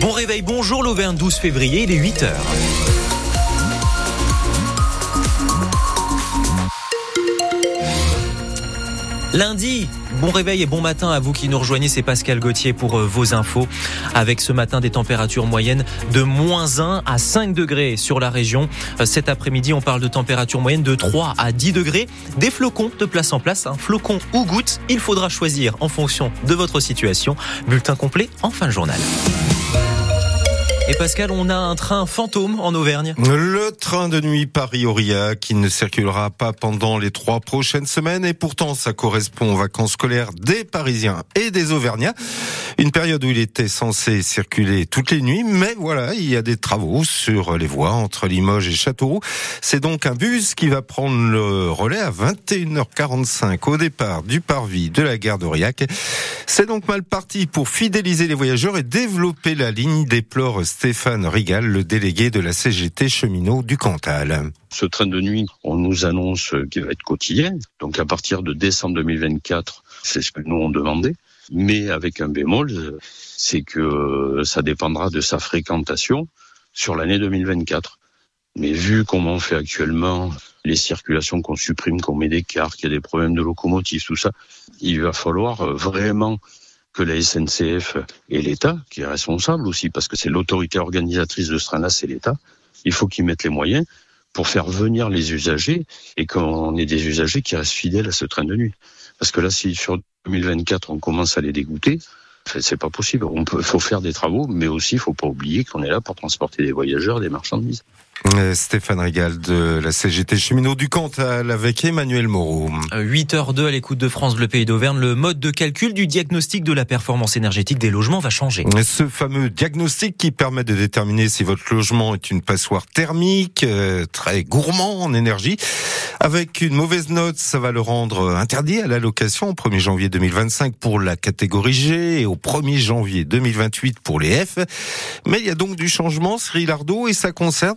Bon réveil, bonjour l'Auvergne, 12 février, il est 8h. Lundi, bon réveil et bon matin à vous qui nous rejoignez, c'est Pascal Gauthier pour euh, vos infos. Avec ce matin des températures moyennes de moins 1 à 5 degrés sur la région. Euh, cet après-midi, on parle de température moyenne de 3 à 10 degrés. Des flocons de place en place, un flocon ou goutte, il faudra choisir en fonction de votre situation. Bulletin complet en fin de journal. Et Pascal, on a un train fantôme en Auvergne. Le train de nuit Paris-Aurillac qui ne circulera pas pendant les trois prochaines semaines et pourtant ça correspond aux vacances scolaires des Parisiens et des Auvergnats. Une période où il était censé circuler toutes les nuits, mais voilà, il y a des travaux sur les voies entre Limoges et Châteauroux. C'est donc un bus qui va prendre le relais à 21h45 au départ du parvis de la gare d'Aurillac. C'est donc mal parti pour fidéliser les voyageurs et développer la ligne, déplore Stéphane Rigal, le délégué de la CGT cheminot du Cantal. Ce train de nuit, on nous annonce qu'il va être quotidien. Donc à partir de décembre 2024, c'est ce que nous on demandait. Mais avec un bémol, c'est que ça dépendra de sa fréquentation sur l'année 2024. Mais vu comment on fait actuellement, les circulations qu'on supprime, qu'on met des cartes, qu'il y a des problèmes de locomotive, tout ça, il va falloir vraiment que la SNCF et l'État, qui est responsable aussi, parce que c'est l'autorité organisatrice de ce train-là, c'est l'État, il faut qu'ils mettent les moyens pour faire venir les usagers et qu'on ait des usagers qui restent fidèles à ce train de nuit. Parce que là, si sur 2024, on commence à les dégoûter, c'est pas possible. Peut, faut faire des travaux, mais aussi, il faut pas oublier qu'on est là pour transporter des voyageurs, des marchandises. Euh, Stéphane Régal de la CGT cheminot du Cantal avec Emmanuel Moreau. 8h02 à l'écoute de France Le Pays d'Auvergne. Le mode de calcul du diagnostic de la performance énergétique des logements va changer. Ce fameux diagnostic qui permet de déterminer si votre logement est une passoire thermique, euh, très gourmand en énergie. Avec une mauvaise note, ça va le rendre interdit à la location au 1er janvier 2025 pour la catégorie G et au 1er janvier 2028 pour les F. Mais il y a donc du changement, Cyril Ardo, et ça concerne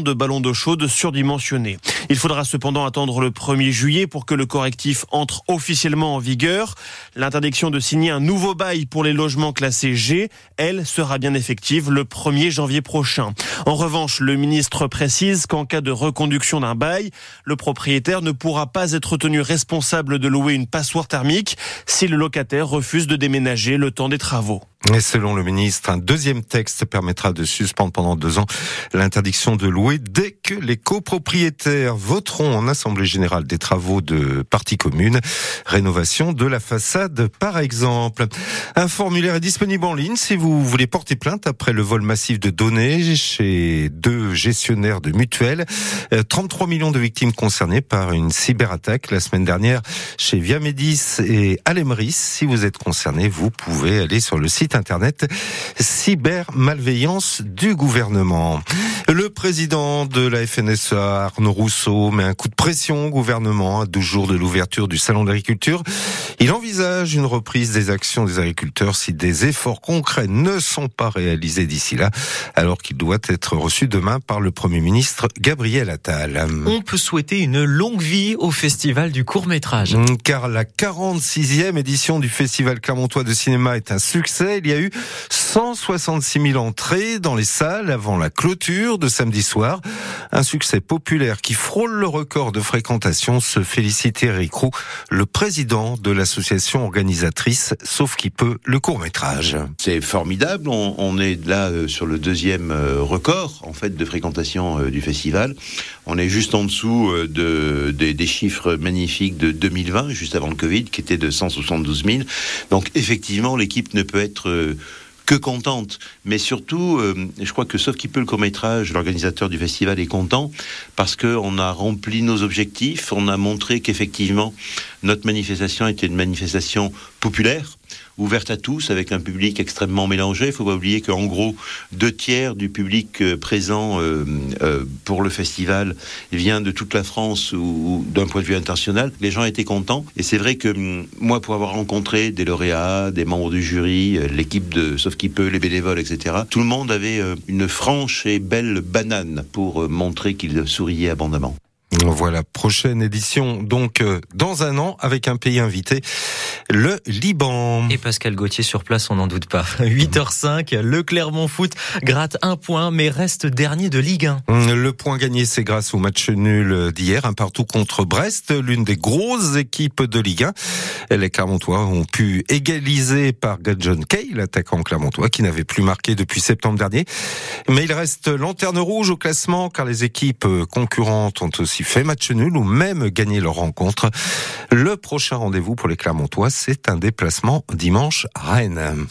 de ballons d'eau chaude surdimensionnés. Il faudra cependant attendre le 1er juillet pour que le correctif entre officiellement en vigueur. L'interdiction de signer un nouveau bail pour les logements classés G, elle, sera bien effective le 1er janvier prochain. En revanche, le ministre précise qu'en cas de reconduction d'un bail, le propriétaire ne pourra pas être tenu responsable de louer une passoire thermique si le locataire refuse de déménager le temps des travaux. Et selon le ministre, un deuxième texte permettra de suspendre pendant deux ans l'interdiction de louer dès que les copropriétaires voteront en Assemblée générale des travaux de partie commune. Rénovation de la façade, par exemple. Un formulaire est disponible en ligne si vous voulez porter plainte après le vol massif de données chez deux gestionnaires de mutuelles. 33 euh, millions de victimes concernées par une cyberattaque la semaine dernière chez Viamedis et Alemris. Si vous êtes concerné, vous pouvez aller sur le site internet cybermalveillance du gouvernement. Le président de la FNSA, Arnaud Rousseau, met un coup de pression au gouvernement à 12 jours de l'ouverture du salon d'agriculture. Il envisage une reprise des actions des agriculteurs si des efforts concrets ne sont pas réalisés d'ici là, alors qu'il doit être reçu demain par le Premier ministre Gabriel Attal. On peut souhaiter une longue vie au Festival du court métrage. Car la 46e édition du Festival Clermontois de cinéma est un succès. Il y a eu 166 000 entrées dans les salles avant la clôture de samedi soir. Un succès populaire qui frôle le record de fréquentation, se félicite Eric Roux, le président de l'association organisatrice Sauf qui peut le court métrage. C'est formidable, on, est là euh, sur le deuxième euh, record en fait de fréquentation euh, du festival. On est juste en dessous de, des chiffres magnifiques de 2020, juste avant le Covid, qui était de 172 000. Donc effectivement, l'équipe ne peut être que contente. Mais surtout, euh, je crois que sauf qui peut le court métrage, l'organisateur du festival est content parce qu'on a rempli nos objectifs, on a montré qu'effectivement notre manifestation était une manifestation populaire. Ouverte à tous, avec un public extrêmement mélangé. Il faut pas oublier qu'en gros, deux tiers du public euh, présent euh, euh, pour le festival vient de toute la France ou, d'un point de vue international. Les gens étaient contents. Et c'est vrai que hum, moi, pour avoir rencontré des lauréats, des membres du jury, l'équipe de Sauf qui peut, les bénévoles, etc., tout le monde avait une franche et belle banane pour montrer qu'il souriait abondamment. Voilà, prochaine édition donc dans un an avec un pays invité, le Liban. Et Pascal Gauthier sur place, on n'en doute pas. 8h05, le Clermont Foot gratte un point mais reste dernier de Ligue 1. Hum, le point gagné, c'est grâce au match nul d'hier, un partout contre Brest, l'une des grosses équipes de Ligue 1. Les Clermontois ont pu égaliser par John Kay, l'attaquant clermontois, qui n'avait plus marqué depuis septembre dernier. Mais il reste lanterne rouge au classement car les équipes concurrentes ont aussi fait match nul ou même gagné leur rencontre. Le prochain rendez-vous pour les Clermontois, c'est un déplacement dimanche à Rennes.